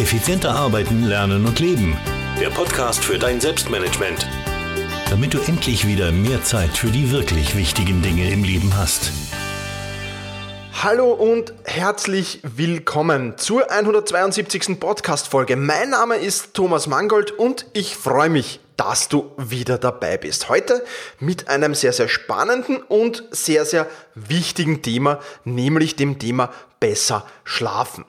Effizienter arbeiten, lernen und leben. Der Podcast für dein Selbstmanagement. Damit du endlich wieder mehr Zeit für die wirklich wichtigen Dinge im Leben hast. Hallo und herzlich willkommen zur 172. Podcast-Folge. Mein Name ist Thomas Mangold und ich freue mich, dass du wieder dabei bist. Heute mit einem sehr, sehr spannenden und sehr, sehr wichtigen Thema, nämlich dem Thema besser schlafen.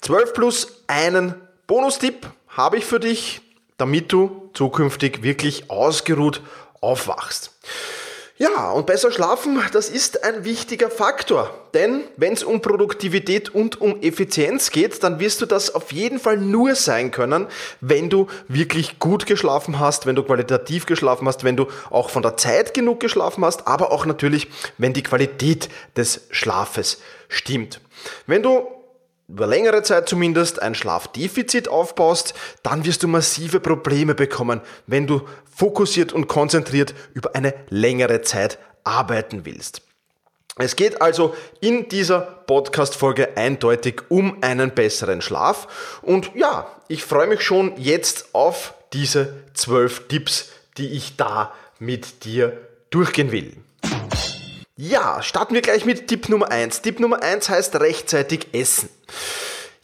12 plus einen Bonustipp habe ich für dich, damit du zukünftig wirklich ausgeruht aufwachst. Ja, und besser schlafen, das ist ein wichtiger Faktor. Denn wenn es um Produktivität und um Effizienz geht, dann wirst du das auf jeden Fall nur sein können, wenn du wirklich gut geschlafen hast, wenn du qualitativ geschlafen hast, wenn du auch von der Zeit genug geschlafen hast, aber auch natürlich, wenn die Qualität des Schlafes stimmt. Wenn du über längere Zeit zumindest ein Schlafdefizit aufbaust, dann wirst du massive Probleme bekommen, wenn du fokussiert und konzentriert über eine längere Zeit arbeiten willst. Es geht also in dieser Podcast-Folge eindeutig um einen besseren Schlaf. Und ja, ich freue mich schon jetzt auf diese zwölf Tipps, die ich da mit dir durchgehen will. Ja, starten wir gleich mit Tipp Nummer eins. Tipp Nummer eins heißt rechtzeitig essen.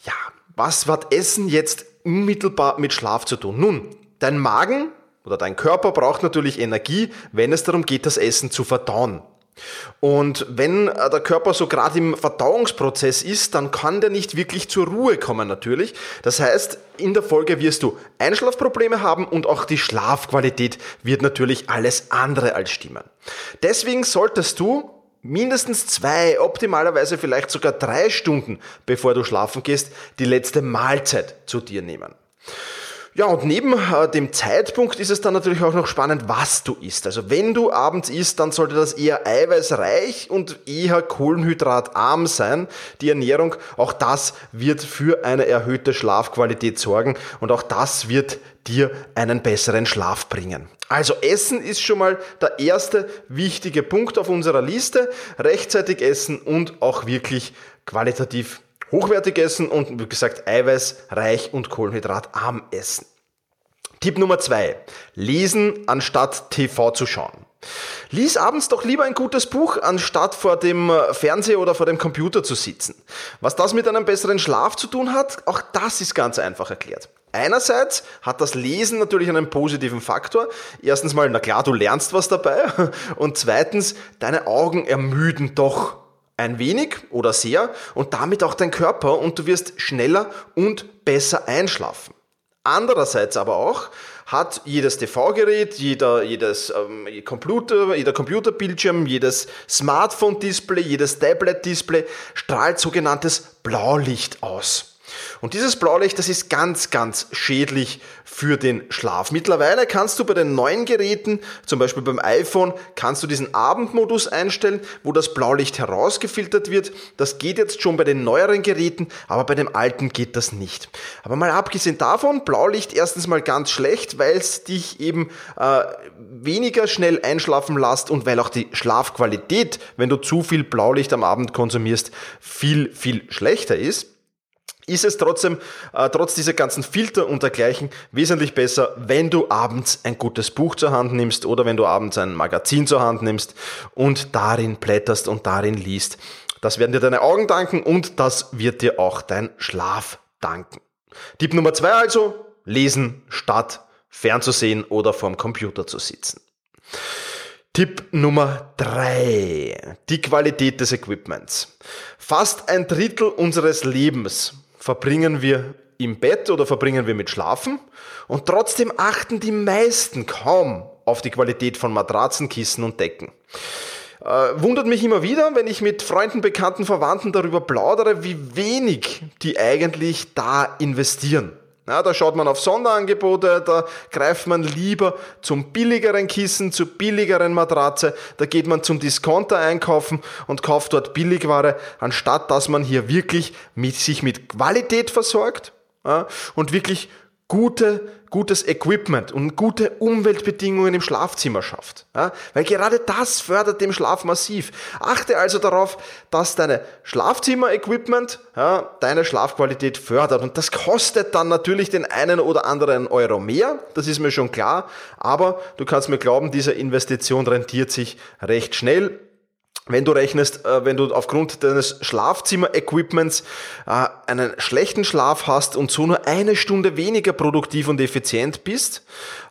Ja, was hat Essen jetzt unmittelbar mit Schlaf zu tun? Nun, dein Magen oder dein Körper braucht natürlich Energie, wenn es darum geht, das Essen zu verdauen. Und wenn äh, der Körper so gerade im Verdauungsprozess ist, dann kann der nicht wirklich zur Ruhe kommen natürlich. Das heißt, in der Folge wirst du Einschlafprobleme haben und auch die Schlafqualität wird natürlich alles andere als stimmen. Deswegen solltest du mindestens zwei, optimalerweise vielleicht sogar drei Stunden, bevor du schlafen gehst, die letzte Mahlzeit zu dir nehmen. Ja, und neben äh, dem Zeitpunkt ist es dann natürlich auch noch spannend, was du isst. Also wenn du abends isst, dann sollte das eher eiweißreich und eher kohlenhydratarm sein. Die Ernährung, auch das wird für eine erhöhte Schlafqualität sorgen und auch das wird dir einen besseren Schlaf bringen. Also Essen ist schon mal der erste wichtige Punkt auf unserer Liste. Rechtzeitig essen und auch wirklich qualitativ hochwertig essen und wie gesagt eiweißreich und kohlenhydratarm essen. Tipp Nummer zwei: Lesen anstatt TV zu schauen. Lies abends doch lieber ein gutes Buch, anstatt vor dem Fernseher oder vor dem Computer zu sitzen. Was das mit einem besseren Schlaf zu tun hat, auch das ist ganz einfach erklärt. Einerseits hat das Lesen natürlich einen positiven Faktor. Erstens mal, na klar, du lernst was dabei. Und zweitens, deine Augen ermüden doch ein wenig oder sehr und damit auch dein Körper und du wirst schneller und besser einschlafen. Andererseits aber auch hat jedes TV-Gerät, jeder, jedes ähm, Computer, jeder Computerbildschirm, jedes Smartphone-Display, jedes Tablet-Display strahlt sogenanntes Blaulicht aus. Und dieses Blaulicht, das ist ganz, ganz schädlich für den Schlaf. Mittlerweile kannst du bei den neuen Geräten, zum Beispiel beim iPhone, kannst du diesen Abendmodus einstellen, wo das Blaulicht herausgefiltert wird. Das geht jetzt schon bei den neueren Geräten, aber bei dem alten geht das nicht. Aber mal abgesehen davon, Blaulicht erstens mal ganz schlecht, weil es dich eben äh, weniger schnell einschlafen lässt und weil auch die Schlafqualität, wenn du zu viel Blaulicht am Abend konsumierst, viel, viel schlechter ist ist es trotzdem, äh, trotz dieser ganzen Filter und dergleichen, wesentlich besser, wenn du abends ein gutes Buch zur Hand nimmst oder wenn du abends ein Magazin zur Hand nimmst und darin blätterst und darin liest. Das werden dir deine Augen danken und das wird dir auch dein Schlaf danken. Tipp Nummer zwei also, lesen statt fernzusehen oder vorm Computer zu sitzen. Tipp Nummer drei: Die Qualität des Equipments. Fast ein Drittel unseres Lebens verbringen wir im Bett oder verbringen wir mit Schlafen und trotzdem achten die meisten kaum auf die Qualität von Matratzen, Kissen und Decken. Äh, wundert mich immer wieder, wenn ich mit Freunden, Bekannten, Verwandten darüber plaudere, wie wenig die eigentlich da investieren. Ja, da schaut man auf Sonderangebote, da greift man lieber zum billigeren Kissen, zur billigeren Matratze, da geht man zum Discounter einkaufen und kauft dort Billigware, anstatt dass man hier wirklich mit, sich mit Qualität versorgt ja, und wirklich gute, gutes Equipment und gute Umweltbedingungen im Schlafzimmer schafft. Ja? Weil gerade das fördert den Schlaf massiv. Achte also darauf, dass deine Schlafzimmer-Equipment ja, deine Schlafqualität fördert. Und das kostet dann natürlich den einen oder anderen Euro mehr, das ist mir schon klar. Aber du kannst mir glauben, diese Investition rentiert sich recht schnell wenn du rechnest, äh, wenn du aufgrund deines Schlafzimmer-Equipments äh, einen schlechten Schlaf hast und so nur eine Stunde weniger produktiv und effizient bist,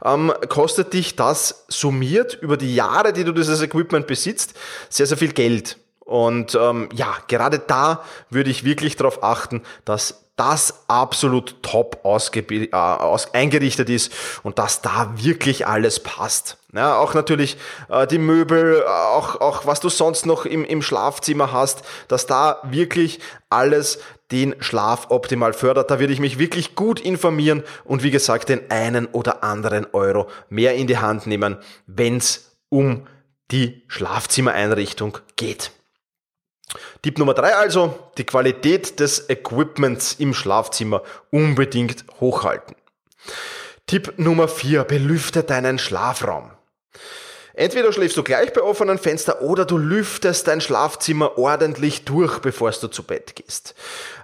ähm, kostet dich das summiert über die Jahre, die du dieses Equipment besitzt, sehr, sehr viel Geld. Und ähm, ja, gerade da würde ich wirklich darauf achten, dass das absolut top äh, aus eingerichtet ist und dass da wirklich alles passt. Ja, auch natürlich äh, die Möbel, auch, auch was du sonst noch im, im Schlafzimmer hast, dass da wirklich alles den Schlaf optimal fördert. Da würde ich mich wirklich gut informieren und wie gesagt den einen oder anderen Euro mehr in die Hand nehmen, wenn es um die Schlafzimmereinrichtung geht. Tipp Nummer drei also, die Qualität des Equipments im Schlafzimmer unbedingt hochhalten. Tipp Nummer vier, belüfte deinen Schlafraum. Entweder schläfst du gleich bei offenem Fenster oder du lüftest dein Schlafzimmer ordentlich durch, bevor du zu Bett gehst.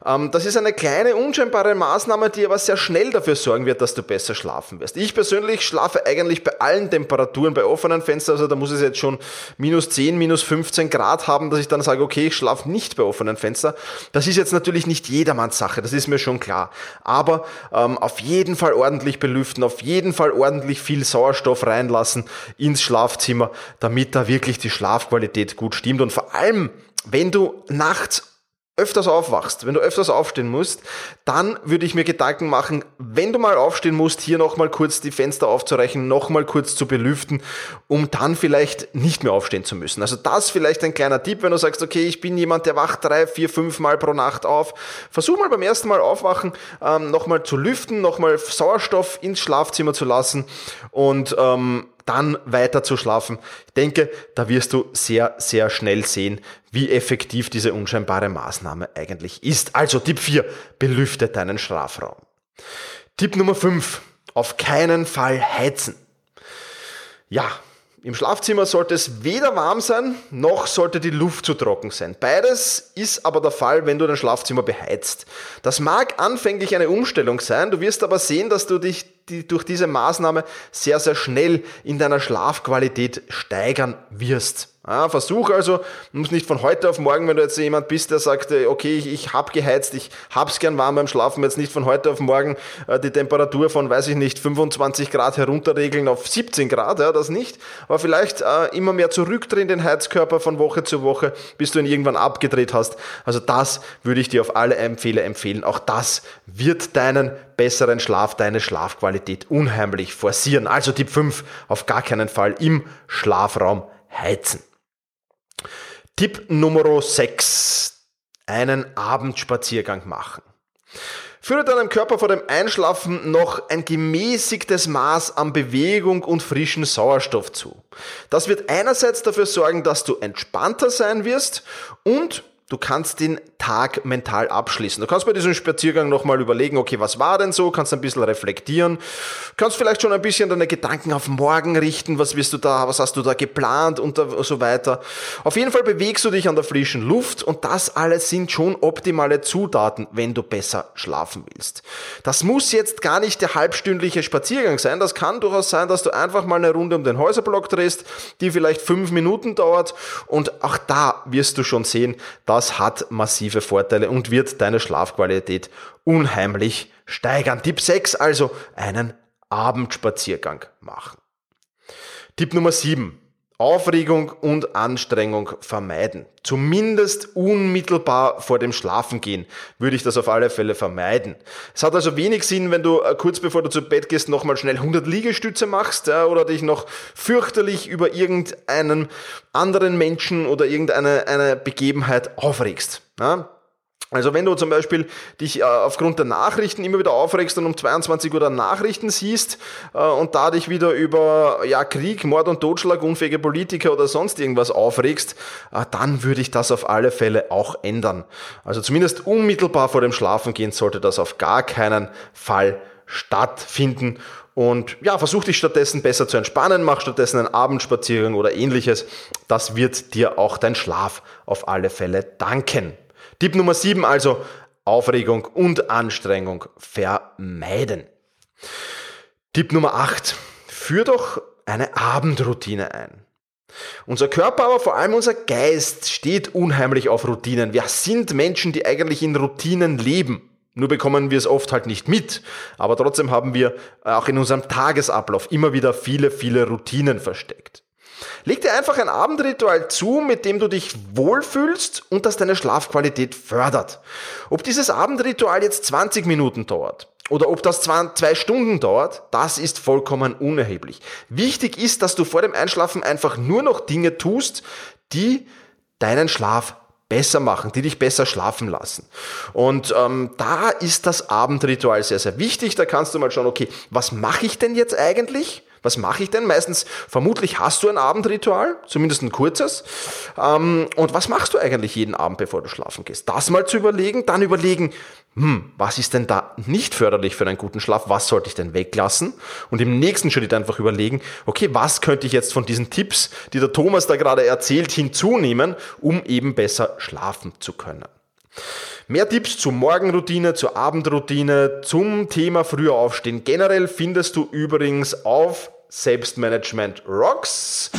Ähm, das ist eine kleine, unscheinbare Maßnahme, die aber sehr schnell dafür sorgen wird, dass du besser schlafen wirst. Ich persönlich schlafe eigentlich bei allen Temperaturen bei offenen Fenstern, also da muss es jetzt schon minus 10, minus 15 Grad haben, dass ich dann sage, okay, ich schlafe nicht bei offenen Fenstern. Das ist jetzt natürlich nicht jedermanns Sache, das ist mir schon klar. Aber ähm, auf jeden Fall ordentlich belüften, auf jeden Fall ordentlich viel Sauerstoff reinlassen ins Schlafzimmer Schlafzimmer, damit da wirklich die Schlafqualität gut stimmt. Und vor allem, wenn du nachts öfters aufwachst, wenn du öfters aufstehen musst, dann würde ich mir Gedanken machen, wenn du mal aufstehen musst, hier nochmal kurz die Fenster aufzureichen, nochmal kurz zu belüften, um dann vielleicht nicht mehr aufstehen zu müssen. Also das vielleicht ein kleiner Tipp, wenn du sagst, okay, ich bin jemand, der wacht drei, vier, fünf Mal pro Nacht auf. Versuch mal beim ersten Mal aufwachen, ähm, nochmal zu lüften, nochmal Sauerstoff ins Schlafzimmer zu lassen und ähm, dann weiter zu schlafen. Ich denke, da wirst du sehr, sehr schnell sehen, wie effektiv diese unscheinbare Maßnahme eigentlich ist. Also Tipp 4, belüfte deinen Schlafraum. Tipp Nummer 5, auf keinen Fall heizen. Ja, im Schlafzimmer sollte es weder warm sein, noch sollte die Luft zu trocken sein. Beides ist aber der Fall, wenn du dein Schlafzimmer beheizt. Das mag anfänglich eine Umstellung sein, du wirst aber sehen, dass du dich die, durch diese Maßnahme sehr, sehr schnell in deiner Schlafqualität steigern wirst. Ja, versuch also, muss nicht von heute auf morgen, wenn du jetzt jemand bist, der sagt, äh, okay, ich, ich hab geheizt, ich hab's gern warm beim Schlafen, jetzt nicht von heute auf morgen äh, die Temperatur von, weiß ich nicht, 25 Grad herunterregeln auf 17 Grad, ja, das nicht, aber vielleicht äh, immer mehr zurückdrehen den Heizkörper von Woche zu Woche, bis du ihn irgendwann abgedreht hast. Also das würde ich dir auf alle Empfehle empfehlen. Auch das wird deinen besseren Schlaf, deine Schlafqualität unheimlich forcieren. Also Tipp 5, auf gar keinen Fall im Schlafraum heizen. Tipp Nummer 6. Einen Abendspaziergang machen. Führe deinem Körper vor dem Einschlafen noch ein gemäßigtes Maß an Bewegung und frischen Sauerstoff zu. Das wird einerseits dafür sorgen, dass du entspannter sein wirst und du kannst den Tag mental abschließen. Du kannst bei diesem Spaziergang nochmal überlegen, okay, was war denn so? Kannst ein bisschen reflektieren. Kannst vielleicht schon ein bisschen deine Gedanken auf morgen richten. Was wirst du da, was hast du da geplant und so weiter. Auf jeden Fall bewegst du dich an der frischen Luft und das alles sind schon optimale Zutaten, wenn du besser schlafen willst. Das muss jetzt gar nicht der halbstündliche Spaziergang sein. Das kann durchaus sein, dass du einfach mal eine Runde um den Häuserblock drehst, die vielleicht fünf Minuten dauert und auch da wirst du schon sehen, das hat massive Vorteile und wird deine Schlafqualität unheimlich steigern. Tipp 6 also einen Abendspaziergang machen. Tipp Nummer 7. Aufregung und Anstrengung vermeiden. Zumindest unmittelbar vor dem Schlafengehen würde ich das auf alle Fälle vermeiden. Es hat also wenig Sinn, wenn du äh, kurz bevor du zu Bett gehst nochmal schnell 100 Liegestütze machst ja, oder dich noch fürchterlich über irgendeinen anderen Menschen oder irgendeine eine Begebenheit aufregst. Also wenn du zum Beispiel dich äh, aufgrund der Nachrichten immer wieder aufregst und um 22 Uhr dann Nachrichten siehst äh, und da dich wieder über ja, Krieg, Mord und Totschlag, unfähige Politiker oder sonst irgendwas aufregst, äh, dann würde ich das auf alle Fälle auch ändern. Also zumindest unmittelbar vor dem Schlafengehen sollte das auf gar keinen Fall stattfinden. Und ja, versuch dich stattdessen besser zu entspannen, mach stattdessen einen Abendspaziergang oder ähnliches. Das wird dir auch dein Schlaf auf alle Fälle danken. Tipp Nummer 7 also, Aufregung und Anstrengung vermeiden. Tipp Nummer 8. Führ doch eine Abendroutine ein. Unser Körper, aber vor allem unser Geist steht unheimlich auf Routinen. Wir sind Menschen, die eigentlich in Routinen leben. Nur bekommen wir es oft halt nicht mit. Aber trotzdem haben wir auch in unserem Tagesablauf immer wieder viele, viele Routinen versteckt. Leg dir einfach ein Abendritual zu, mit dem du dich wohlfühlst und das deine Schlafqualität fördert. Ob dieses Abendritual jetzt 20 Minuten dauert oder ob das zwei Stunden dauert, das ist vollkommen unerheblich. Wichtig ist, dass du vor dem Einschlafen einfach nur noch Dinge tust, die deinen Schlaf besser machen, die dich besser schlafen lassen. Und ähm, da ist das Abendritual sehr, sehr wichtig. Da kannst du mal schauen, okay, was mache ich denn jetzt eigentlich? Was mache ich denn? Meistens, vermutlich hast du ein Abendritual, zumindest ein kurzes. Ähm, und was machst du eigentlich jeden Abend, bevor du schlafen gehst? Das mal zu überlegen, dann überlegen, hm, was ist denn da nicht förderlich für einen guten Schlaf? Was sollte ich denn weglassen? Und im nächsten Schritt einfach überlegen, okay, was könnte ich jetzt von diesen Tipps, die der Thomas da gerade erzählt, hinzunehmen, um eben besser schlafen zu können? Mehr Tipps zur Morgenroutine, zur Abendroutine, zum Thema früher aufstehen generell findest du übrigens auf Selbstmanagement Rocks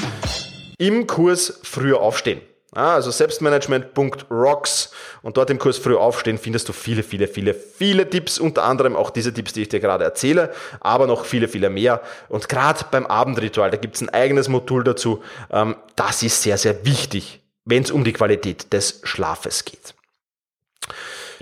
im Kurs Früher aufstehen. Also selbstmanagement.rocks und dort im Kurs Früher aufstehen findest du viele, viele, viele, viele Tipps, unter anderem auch diese Tipps, die ich dir gerade erzähle, aber noch viele, viele mehr. Und gerade beim Abendritual, da gibt es ein eigenes Modul dazu. Ähm, das ist sehr, sehr wichtig, wenn es um die Qualität des Schlafes geht.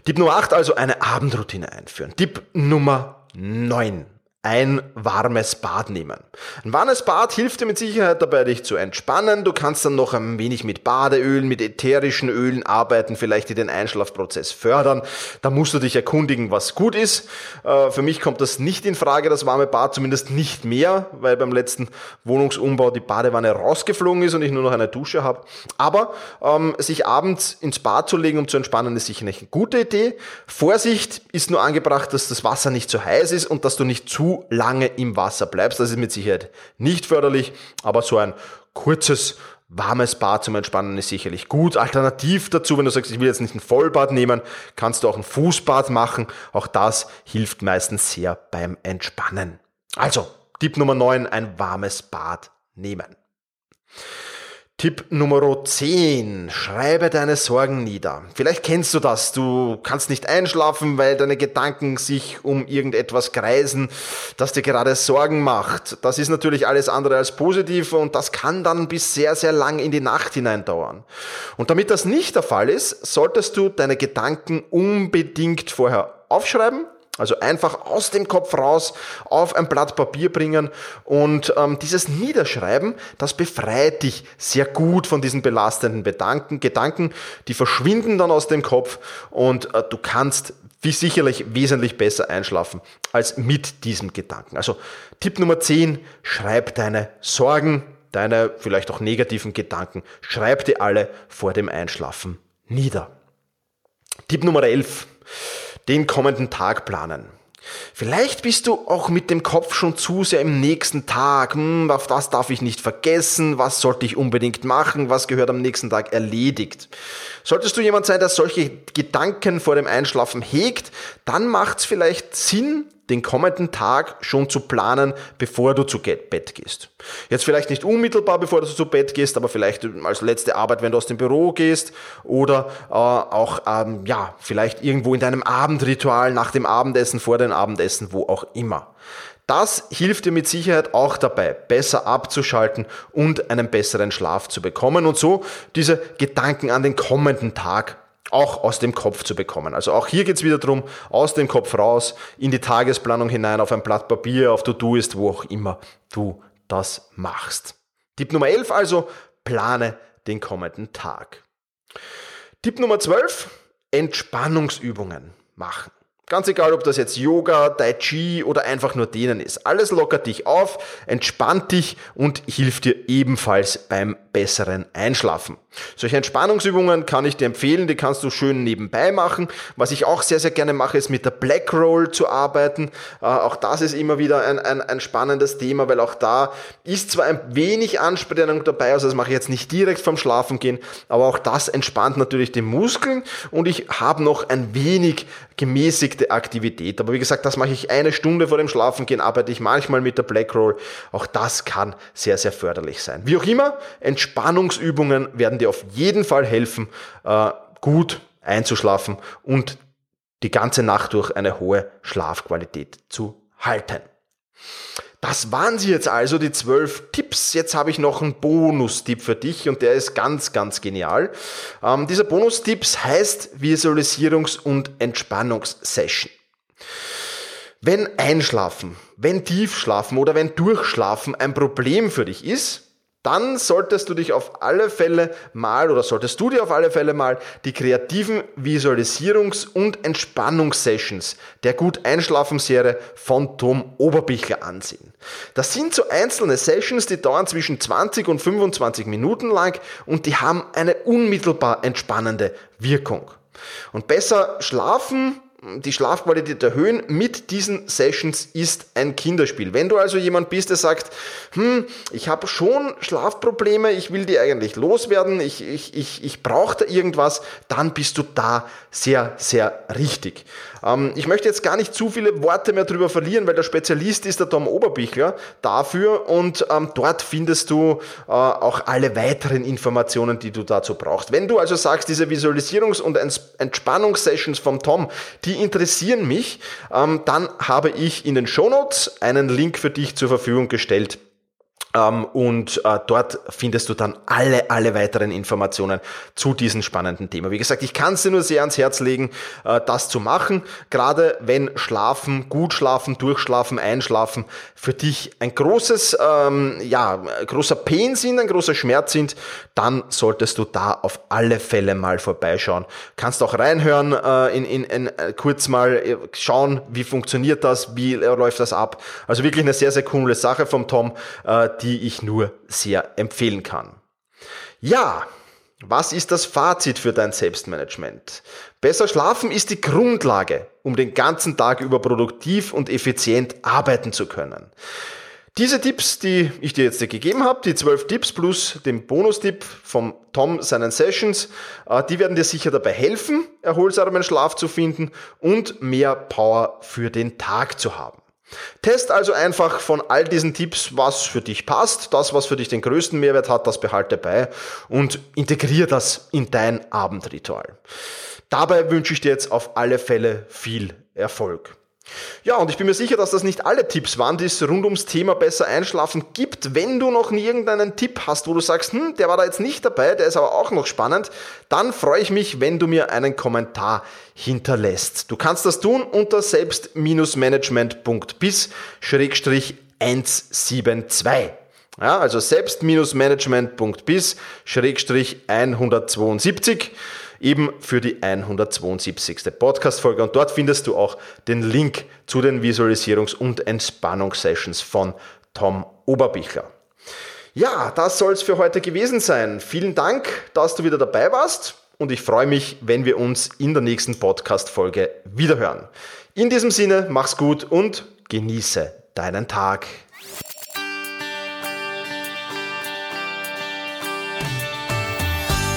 Tipp Nummer 8, also eine Abendroutine einführen. Tipp Nummer 9 ein warmes Bad nehmen. Ein warmes Bad hilft dir mit Sicherheit dabei, dich zu entspannen. Du kannst dann noch ein wenig mit Badeölen, mit ätherischen Ölen arbeiten, vielleicht die den Einschlafprozess fördern. Da musst du dich erkundigen, was gut ist. Äh, für mich kommt das nicht in Frage, das warme Bad, zumindest nicht mehr, weil beim letzten Wohnungsumbau die Badewanne rausgeflogen ist und ich nur noch eine Dusche habe. Aber ähm, sich abends ins Bad zu legen, um zu entspannen, ist sicher eine gute Idee. Vorsicht ist nur angebracht, dass das Wasser nicht zu heiß ist und dass du nicht zu lange im Wasser bleibst. Das ist mit Sicherheit nicht förderlich, aber so ein kurzes warmes Bad zum Entspannen ist sicherlich gut. Alternativ dazu, wenn du sagst, ich will jetzt nicht ein Vollbad nehmen, kannst du auch ein Fußbad machen. Auch das hilft meistens sehr beim Entspannen. Also, Tipp Nummer 9, ein warmes Bad nehmen. Tipp Nummer 10. Schreibe deine Sorgen nieder. Vielleicht kennst du das. Du kannst nicht einschlafen, weil deine Gedanken sich um irgendetwas kreisen, das dir gerade Sorgen macht. Das ist natürlich alles andere als positiv und das kann dann bis sehr, sehr lang in die Nacht hinein dauern. Und damit das nicht der Fall ist, solltest du deine Gedanken unbedingt vorher aufschreiben also einfach aus dem Kopf raus auf ein Blatt Papier bringen und ähm, dieses Niederschreiben, das befreit dich sehr gut von diesen belastenden Bedanken, Gedanken, die verschwinden dann aus dem Kopf und äh, du kannst wie sicherlich wesentlich besser einschlafen als mit diesem Gedanken. Also Tipp Nummer 10, schreib deine Sorgen, deine vielleicht auch negativen Gedanken, schreib die alle vor dem Einschlafen nieder. Tipp Nummer 11 den kommenden Tag planen. Vielleicht bist du auch mit dem Kopf schon zu sehr im nächsten Tag. Hm, auf das darf ich nicht vergessen. Was sollte ich unbedingt machen? Was gehört am nächsten Tag erledigt? Solltest du jemand sein, der solche Gedanken vor dem Einschlafen hegt, dann macht es vielleicht Sinn, den kommenden Tag schon zu planen, bevor du zu Bett gehst. Jetzt vielleicht nicht unmittelbar, bevor du zu Bett gehst, aber vielleicht als letzte Arbeit, wenn du aus dem Büro gehst oder äh, auch ähm, ja vielleicht irgendwo in deinem Abendritual nach dem Abendessen, vor dem Abendessen, wo auch immer. Das hilft dir mit Sicherheit auch dabei, besser abzuschalten und einen besseren Schlaf zu bekommen und so diese Gedanken an den kommenden Tag auch aus dem Kopf zu bekommen. Also auch hier geht es wieder darum, aus dem Kopf raus, in die Tagesplanung hinein, auf ein Blatt Papier, auf To-Do ist, wo auch immer du das machst. Tipp Nummer 11 also, plane den kommenden Tag. Tipp Nummer 12, Entspannungsübungen machen. Ganz egal, ob das jetzt Yoga, Tai Chi oder einfach nur denen ist. Alles lockert dich auf, entspannt dich und hilft dir ebenfalls beim besseren Einschlafen. Solche Entspannungsübungen kann ich dir empfehlen, die kannst du schön nebenbei machen. Was ich auch sehr, sehr gerne mache, ist mit der Black Roll zu arbeiten. Äh, auch das ist immer wieder ein, ein, ein spannendes Thema, weil auch da ist zwar ein wenig Anspannung dabei, also das mache ich jetzt nicht direkt vom Schlafen gehen, aber auch das entspannt natürlich die Muskeln und ich habe noch ein wenig gemäßigte Aktivität. Aber wie gesagt, das mache ich eine Stunde vor dem Schlafengehen, arbeite ich manchmal mit der Black Roll. Auch das kann sehr, sehr förderlich sein. Wie auch immer, Entspannungsübungen werden dir auf jeden Fall helfen, äh, gut einzuschlafen und die ganze Nacht durch eine hohe Schlafqualität zu halten. Das waren sie jetzt also, die zwölf Tipps. Jetzt habe ich noch einen Bonustipp für dich und der ist ganz, ganz genial. Ähm, dieser Bonustipps heißt Visualisierungs- und Entspannungssession. Wenn Einschlafen, wenn Tiefschlafen oder wenn Durchschlafen ein Problem für dich ist, dann solltest du dich auf alle Fälle mal oder solltest du dir auf alle Fälle mal die kreativen Visualisierungs- und Entspannungssessions der Gut Einschlafen Serie von Tom Oberbichler ansehen. Das sind so einzelne Sessions, die dauern zwischen 20 und 25 Minuten lang und die haben eine unmittelbar entspannende Wirkung. Und besser schlafen die Schlafqualität erhöhen mit diesen Sessions ist ein Kinderspiel. Wenn du also jemand bist, der sagt, hm, ich habe schon Schlafprobleme, ich will die eigentlich loswerden, ich, ich, ich, ich brauche da irgendwas, dann bist du da sehr, sehr richtig. Ähm, ich möchte jetzt gar nicht zu viele Worte mehr darüber verlieren, weil der Spezialist ist der Tom Oberbichler dafür und ähm, dort findest du äh, auch alle weiteren Informationen, die du dazu brauchst. Wenn du also sagst, diese Visualisierungs- und Entspannungssessions vom Tom, die interessieren mich, ähm, dann habe ich in den Shownotes einen Link für dich zur Verfügung gestellt und äh, dort findest du dann alle, alle weiteren Informationen zu diesem spannenden Thema. Wie gesagt, ich kann es dir nur sehr ans Herz legen, äh, das zu machen. Gerade wenn Schlafen, gut schlafen, durchschlafen, einschlafen für dich ein großes, ähm, ja, großer Pain sind, ein großer Schmerz sind, dann solltest du da auf alle Fälle mal vorbeischauen. Kannst auch reinhören, äh, in, in, in kurz mal schauen, wie funktioniert das, wie läuft das ab. Also wirklich eine sehr, sehr coole Sache vom Tom die ich nur sehr empfehlen kann. Ja, was ist das Fazit für dein Selbstmanagement? Besser schlafen ist die Grundlage, um den ganzen Tag über produktiv und effizient arbeiten zu können. Diese Tipps, die ich dir jetzt gegeben habe, die zwölf Tipps plus den Bonustipp vom Tom seinen Sessions, äh, die werden dir sicher dabei helfen, erholsamen Schlaf zu finden und mehr Power für den Tag zu haben. Test also einfach von all diesen Tipps, was für dich passt, das, was für dich den größten Mehrwert hat, das behalte bei und integriere das in dein Abendritual. Dabei wünsche ich dir jetzt auf alle Fälle viel Erfolg. Ja, und ich bin mir sicher, dass das nicht alle Tipps waren, die es rund ums Thema besser einschlafen gibt. Wenn du noch irgendeinen Tipp hast, wo du sagst, hm, der war da jetzt nicht dabei, der ist aber auch noch spannend, dann freue ich mich, wenn du mir einen Kommentar hinterlässt. Du kannst das tun unter selbst-management.bis-172. Ja, also selbst-management.bis-172 eben für die 172. Podcast-Folge. Und dort findest du auch den Link zu den Visualisierungs- und Entspannungssessions von Tom Oberbichler. Ja, das soll es für heute gewesen sein. Vielen Dank, dass du wieder dabei warst und ich freue mich, wenn wir uns in der nächsten Podcast-Folge wiederhören. In diesem Sinne, mach's gut und genieße deinen Tag.